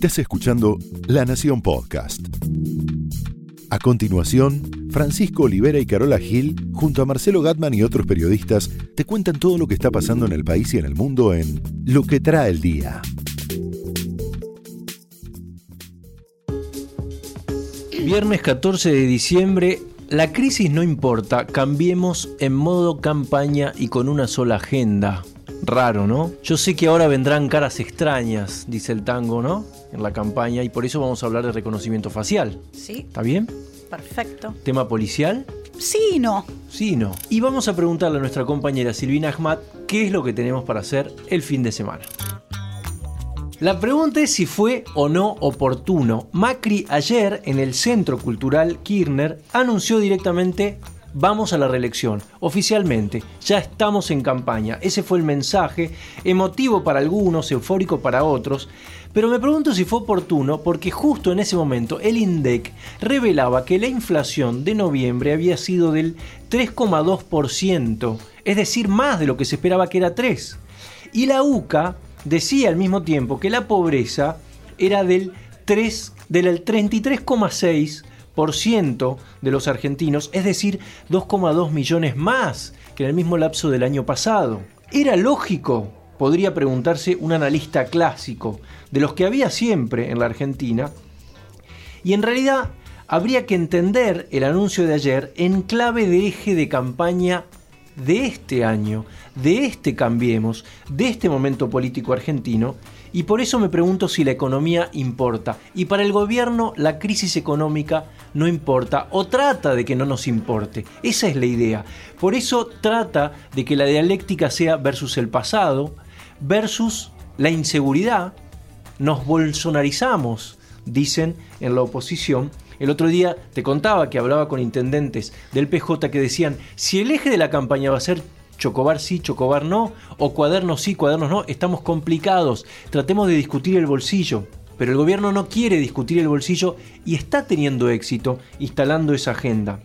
Estás escuchando La Nación Podcast. A continuación, Francisco Olivera y Carola Gil, junto a Marcelo Gatman y otros periodistas, te cuentan todo lo que está pasando en el país y en el mundo en Lo que trae el día. Viernes 14 de diciembre, la crisis no importa, cambiemos en modo campaña y con una sola agenda. Raro, ¿no? Yo sé que ahora vendrán caras extrañas, dice el tango, ¿no? En la campaña y por eso vamos a hablar de reconocimiento facial. Sí, ¿Está bien? perfecto. ¿Tema policial? Sí y no. Sí y no. Y vamos a preguntarle a nuestra compañera Silvina Ahmad qué es lo que tenemos para hacer el fin de semana. La pregunta es si fue o no oportuno. Macri ayer en el Centro Cultural Kirchner anunció directamente vamos a la reelección. Oficialmente, ya estamos en campaña. Ese fue el mensaje, emotivo para algunos, eufórico para otros. Pero me pregunto si fue oportuno porque justo en ese momento el INDEC revelaba que la inflación de noviembre había sido del 3,2%, es decir, más de lo que se esperaba que era 3. Y la UCA decía al mismo tiempo que la pobreza era del 3 del 33,6% de los argentinos, es decir, 2,2 millones más que en el mismo lapso del año pasado. Era lógico, podría preguntarse un analista clásico, de los que había siempre en la Argentina, y en realidad habría que entender el anuncio de ayer en clave de eje de campaña de este año, de este Cambiemos, de este momento político argentino, y por eso me pregunto si la economía importa. Y para el gobierno la crisis económica no importa o trata de que no nos importe. Esa es la idea. Por eso trata de que la dialéctica sea versus el pasado, versus la inseguridad. Nos bolsonarizamos, dicen en la oposición. El otro día te contaba que hablaba con intendentes del PJ que decían, si el eje de la campaña va a ser Chocobar sí, Chocobar no, o cuadernos sí, cuadernos no, estamos complicados, tratemos de discutir el bolsillo. Pero el gobierno no quiere discutir el bolsillo y está teniendo éxito instalando esa agenda.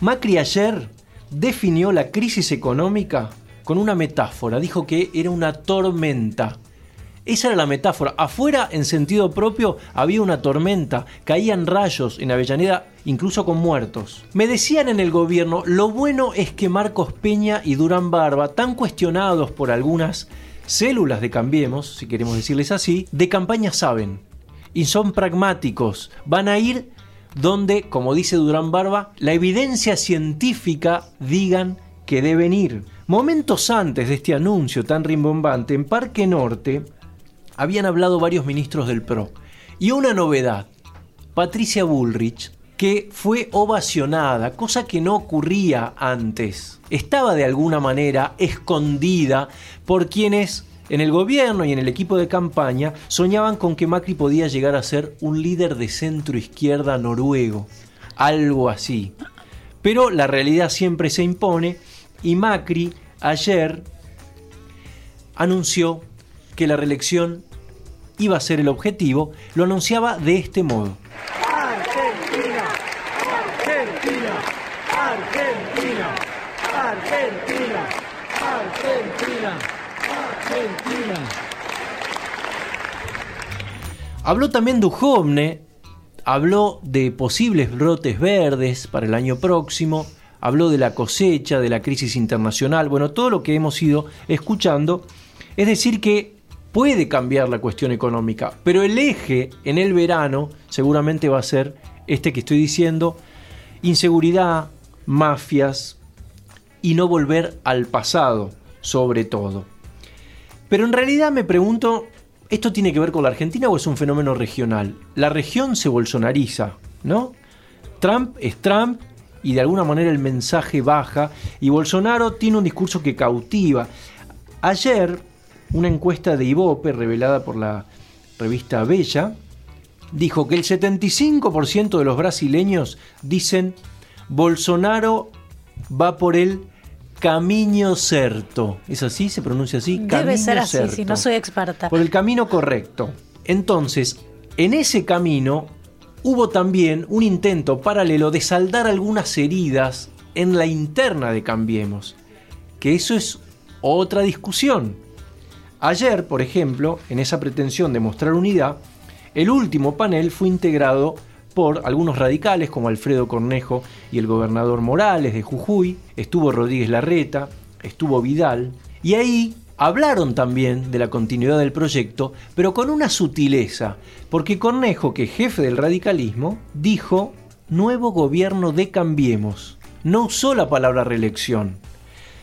Macri ayer definió la crisis económica con una metáfora, dijo que era una tormenta. Esa era la metáfora. Afuera, en sentido propio, había una tormenta, caían rayos en Avellaneda, incluso con muertos. Me decían en el gobierno, lo bueno es que Marcos Peña y Durán Barba, tan cuestionados por algunas células de Cambiemos, si queremos decirles así, de campaña saben. Y son pragmáticos. Van a ir donde, como dice Durán Barba, la evidencia científica digan que deben ir. Momentos antes de este anuncio tan rimbombante, en Parque Norte, habían hablado varios ministros del PRO. Y una novedad, Patricia Bullrich, que fue ovacionada, cosa que no ocurría antes. Estaba de alguna manera escondida por quienes en el gobierno y en el equipo de campaña soñaban con que Macri podía llegar a ser un líder de centro izquierda noruego, algo así. Pero la realidad siempre se impone y Macri ayer anunció que la reelección iba a ser el objetivo, lo anunciaba de este modo. Argentina, Argentina, Argentina, Argentina, Argentina, Argentina. Habló también Duhovne, habló de posibles brotes verdes para el año próximo, habló de la cosecha, de la crisis internacional, bueno, todo lo que hemos ido escuchando. Es decir, que puede cambiar la cuestión económica, pero el eje en el verano seguramente va a ser este que estoy diciendo, inseguridad, mafias y no volver al pasado, sobre todo. Pero en realidad me pregunto, ¿esto tiene que ver con la Argentina o es un fenómeno regional? La región se bolsonariza, ¿no? Trump es Trump y de alguna manera el mensaje baja y Bolsonaro tiene un discurso que cautiva. Ayer una encuesta de Ibope revelada por la revista Bella dijo que el 75% de los brasileños dicen Bolsonaro va por el camino certo. ¿Es así? ¿Se pronuncia así? Debe Camino ser así, certo. si no soy experta. Por el camino correcto. Entonces, en ese camino hubo también un intento paralelo de saldar algunas heridas en la interna de Cambiemos. Que eso es otra discusión. Ayer, por ejemplo, en esa pretensión de mostrar unidad, El último panel fue integrado por algunos radicales como Alfredo Cornejo y el gobernador Morales de Jujuy, estuvo Rodríguez Larreta, estuvo Vidal, y ahí hablaron también de la continuidad del proyecto, pero con una sutileza, porque Cornejo, que es jefe del radicalismo, dijo nuevo gobierno de Cambiemos. No usó la palabra reelección.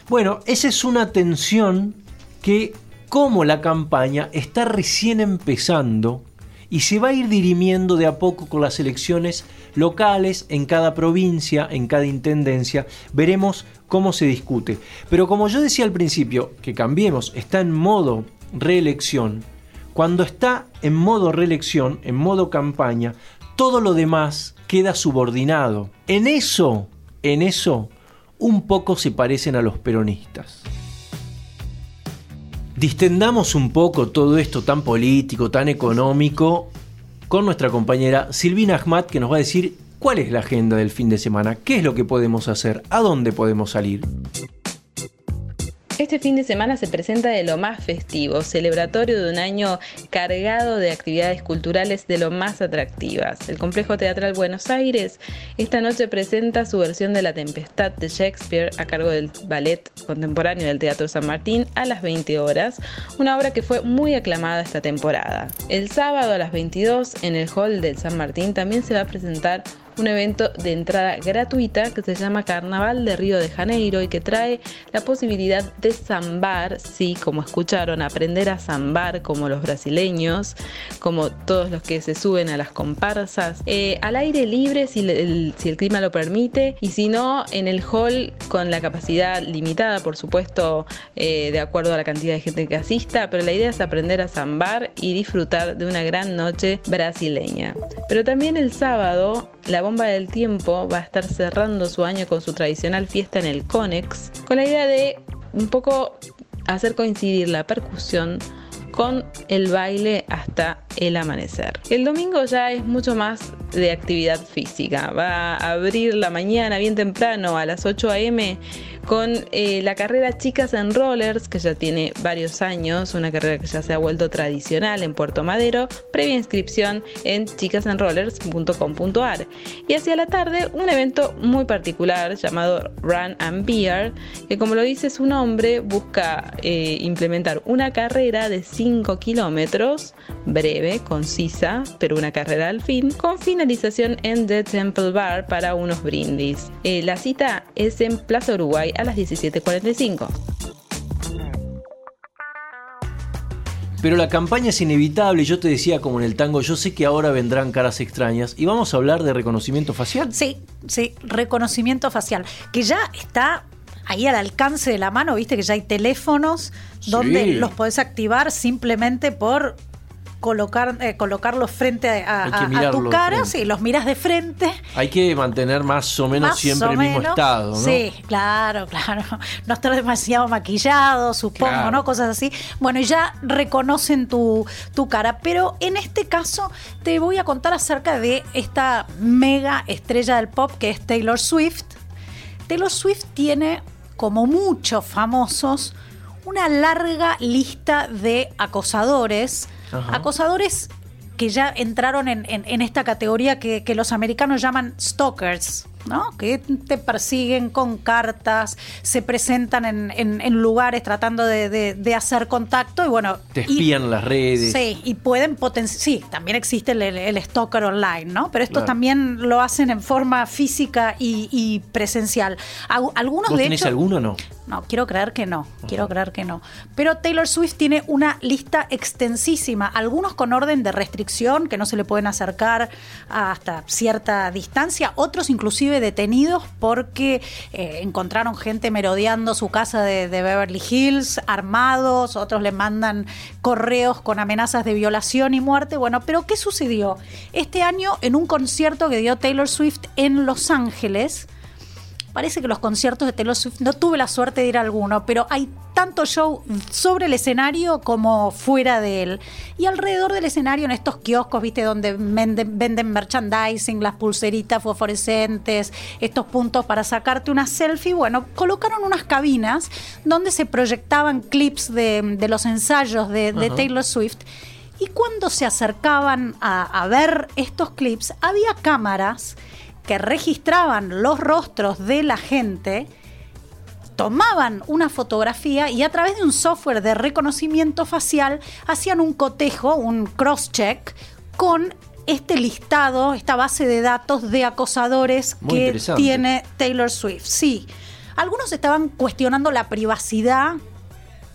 Bueno, esa es una tensión que, como la campaña está recién empezando, y se va a ir dirimiendo de a poco con las elecciones locales en cada provincia, en cada intendencia. Veremos cómo se discute. Pero como yo decía al principio, que cambiemos, está en modo reelección. Cuando está en modo reelección, en modo campaña, todo lo demás queda subordinado. En eso, en eso, un poco se parecen a los peronistas. Distendamos un poco todo esto tan político, tan económico, con nuestra compañera Silvina Ahmad, que nos va a decir cuál es la agenda del fin de semana, qué es lo que podemos hacer, a dónde podemos salir. Este fin de semana se presenta de lo más festivo, celebratorio de un año cargado de actividades culturales de lo más atractivas. El Complejo Teatral Buenos Aires esta noche presenta su versión de La Tempestad de Shakespeare a cargo del Ballet Contemporáneo del Teatro San Martín a las 20 horas, una obra que fue muy aclamada esta temporada. El sábado a las 22 en el Hall del San Martín también se va a presentar un evento de entrada gratuita que se llama Carnaval de Río de Janeiro y que trae la posibilidad de zambar, sí, como escucharon, aprender a zambar como los brasileños, como todos los que se suben a las comparsas, eh, al aire libre si el, si el clima lo permite y si no en el hall con la capacidad limitada, por supuesto, eh, de acuerdo a la cantidad de gente que asista, pero la idea es aprender a zambar y disfrutar de una gran noche brasileña. Pero también el sábado la bomba del tiempo va a estar cerrando su año con su tradicional fiesta en el Conex, con la idea de un poco hacer coincidir la percusión con el baile hasta el amanecer. El domingo ya es mucho más de actividad física. Va a abrir la mañana bien temprano a las 8 a.m. con eh, la carrera Chicas en Rollers, que ya tiene varios años, una carrera que ya se ha vuelto tradicional en Puerto Madero, previa inscripción en chicasenrollers.com.ar. Y hacia la tarde un evento muy particular llamado Run and Beer, que como lo dice su nombre, busca eh, implementar una carrera de 5 kilómetros, breve, concisa, pero una carrera al fin, con finalización en The Temple Bar para unos brindis. Eh, la cita es en Plaza Uruguay a las 17.45. Pero la campaña es inevitable, yo te decía como en el tango, yo sé que ahora vendrán caras extrañas y vamos a hablar de reconocimiento facial. Sí, sí, reconocimiento facial, que ya está ahí al alcance de la mano, viste que ya hay teléfonos donde Sí. los podés activar simplemente por colocar, eh, colocarlos frente a, tu cara, sí, los miras de frente. Hay que mantener más o menos más siempre o el mismo estado, ¿no? Sí, claro, claro. No estar demasiado maquillado, supongo, Claro. ¿no? Cosas así. Bueno, y ya reconocen tu, tu cara. Pero en este caso te voy a contar acerca de esta mega estrella del pop que es Taylor Swift. Taylor Swift tiene, como muchos famosos, una larga lista de acosadores. Ajá. Acosadores que ya entraron en, en- en esta categoría que, que los americanos llaman stalkers, ¿no? Que te persiguen con cartas, se presentan en, en- lugares tratando de, de- de hacer contacto y bueno. Te y- espían las redes. Sí, y pueden potenciar. Sí, también existe el, el stalker online, ¿no? Pero estos Claro. también lo hacen en forma física y, y presencial. Algunos ¿Vos de tenés hecho. alguno o no? No, quiero creer que no, quiero creer que no. Pero Taylor Swift tiene una lista extensísima, algunos con orden de restricción, que no se le pueden acercar hasta cierta distancia, otros inclusive detenidos porque eh, encontraron gente merodeando su casa de, de Beverly Hills, armados, otros le mandan correos con amenazas de violación y muerte. Bueno, pero ¿qué sucedió? Este año en un concierto que dio Taylor Swift en Los Ángeles, Parece que los conciertos de Taylor Swift, no tuve la suerte de ir a alguno, pero hay tanto show sobre el escenario como fuera de él. Y alrededor del escenario, en estos kioscos, viste, donde venden, venden merchandising, las pulseritas fosforescentes, estos puntos para sacarte una selfie, bueno, colocaron unas cabinas donde se proyectaban clips de, de los ensayos de. Taylor Swift. Y cuando se acercaban a, a ver estos clips, había cámaras que registraban los rostros de la gente tomaban una fotografía y a través de un software de reconocimiento facial hacían un cotejo, un cross-check con este listado, esta base de datos de acosadores Muy que tiene Taylor Swift. Sí. Algunos estaban cuestionando la privacidad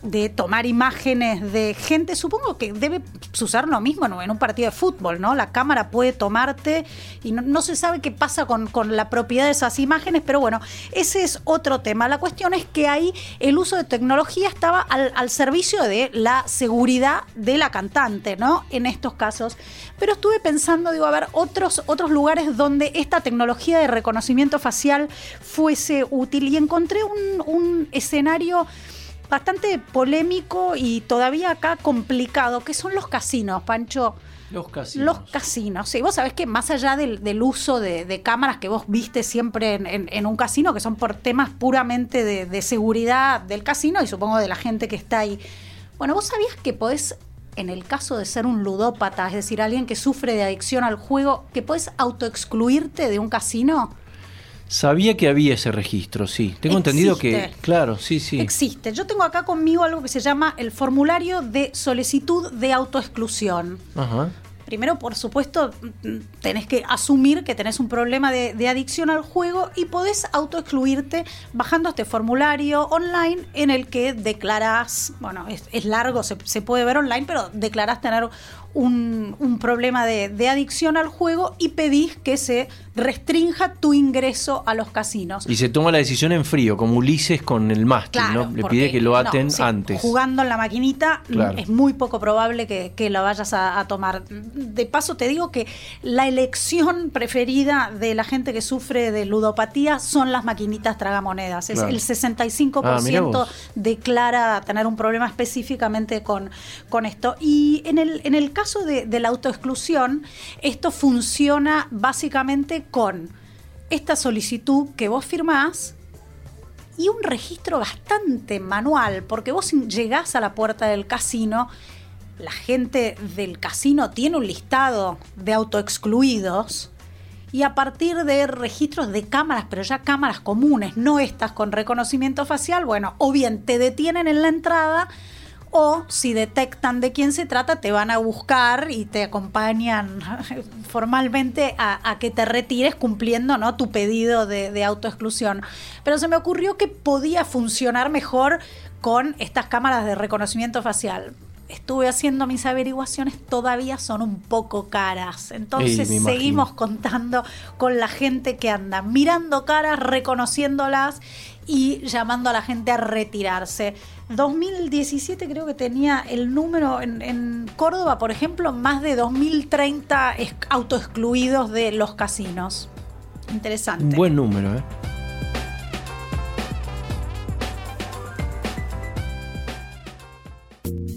de tomar imágenes de gente, supongo que debe usar lo mismo ¿no? en un partido de fútbol, ¿no? La cámara puede tomarte y no, no se sabe qué pasa con, con la propiedad de esas imágenes, pero bueno, ese es otro tema. La cuestión es que ahí el uso de tecnología estaba al, al servicio de la seguridad de la cantante, ¿no? En estos casos. Pero estuve pensando, digo, a ver, otros, otros lugares donde esta tecnología de reconocimiento facial fuese útil y encontré un, un escenario bastante polémico y todavía acá complicado, que son los casinos, Pancho. Los casinos. Los casinos. Sí, vos sabés que más allá del, del uso de, de cámaras que vos viste siempre en, en- en un casino, que son por temas puramente de, de seguridad del casino y supongo de la gente que está ahí. Bueno, vos sabías que podés, en el caso de ser un ludópata, es decir, alguien que sufre de adicción al juego, que podés autoexcluirte de un casino. Sabía que había ese registro, sí. Tengo entendido que, claro, sí, sí. Existe. Yo tengo acá conmigo algo que se llama el formulario de solicitud de autoexclusión. Ajá. Primero, por supuesto, tenés que asumir que tenés un problema de, de adicción al juego y podés autoexcluirte bajando este formulario online en el que declarás, bueno, es, es largo, se, se puede ver online, pero declarás tener un, un problema de, de adicción al juego y pedís que se restrinja tu ingreso a los casinos. Y se toma la decisión en frío, como Ulises con el mástil, Claro, ¿no? Le pide que lo no, aten sí, antes. Jugando en la maquinita Claro. es muy poco probable que, que lo vayas a, a tomar. De paso te digo que la elección preferida de la gente que sufre de ludopatía son las maquinitas tragamonedas. Es Claro. el 65% Ah, declara tener un problema específicamente con, con esto. Y en el, en el caso de, de la autoexclusión, esto funciona básicamente con esta solicitud que vos firmás y un registro bastante manual, porque vos llegás a la puerta del casino, la gente del casino tiene un listado de autoexcluidos y a partir de registros de cámaras, pero ya cámaras comunes, no estas con reconocimiento facial, bueno, o bien te detienen en la entrada o si detectan de quién se trata, te van a buscar y te acompañan formalmente a, que te retires cumpliendo ¿no? tu pedido de autoexclusión. Pero se me ocurrió que podía funcionar mejor con estas cámaras de reconocimiento facial. Estuve haciendo mis averiguaciones, todavía son un poco caras. Entonces Ey, seguimos contando con la gente que anda mirando caras, reconociéndolas y llamando a la gente a retirarse. 2017 creo que tenía el número en, en Córdoba, por ejemplo, más de 2030 es- autoexcluidos de los casinos. Interesante. Un buen número, ¿eh?